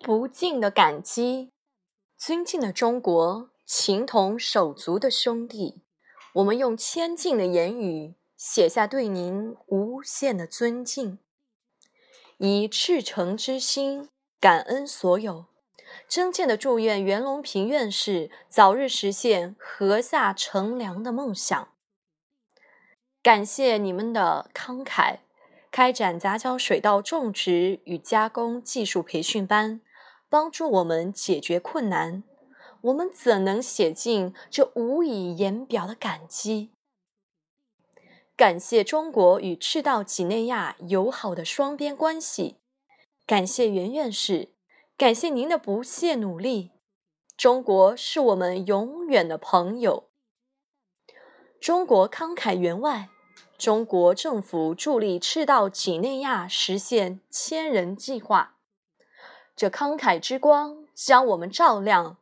不尽的感激，尊敬的中国，情同手足的兄弟，我们用谦敬的言语写下对您无限的尊敬，以赤诚之心感恩所有，真切的祝愿袁隆平院士早日实现禾下乘凉的梦想。感谢你们的慷慨，开展杂交水稻种植与加工技术培训班。帮助我们解决困难，我们怎能写尽这无以言表的感激？感谢中国与赤道几内亚友好的双边关系，感谢袁院士，感谢您的不懈努力。中国是我们永远的朋友。中国慷慨援外，中国政府助力赤道几内亚实现千人计划。这慷慨之光将我们照亮，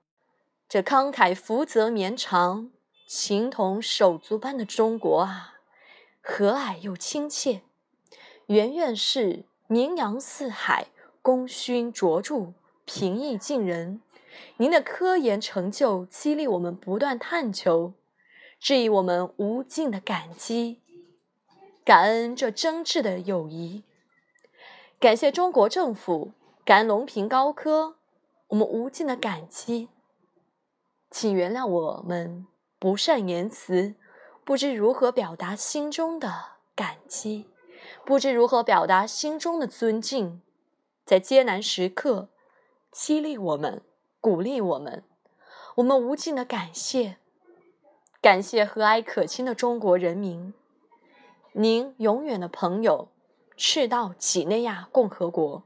这慷慨福泽绵长，情同手足般的中国啊，和蔼又亲切。袁院士名扬四海，功勋卓著，平易近人。您的科研成就激励我们不断探求，致以我们无尽的感激，感恩这真挚的友谊。感谢中国政府。感恩隆平高科，我们无尽的感激，请原谅我们不善言辞，不知如何表达心中的感激，不知如何表达心中的尊敬，在艰难时刻激励我们，鼓励我们，我们无尽的感谢，感谢和蔼可亲的中国人民，您永远的朋友，赤道几内亚共和国。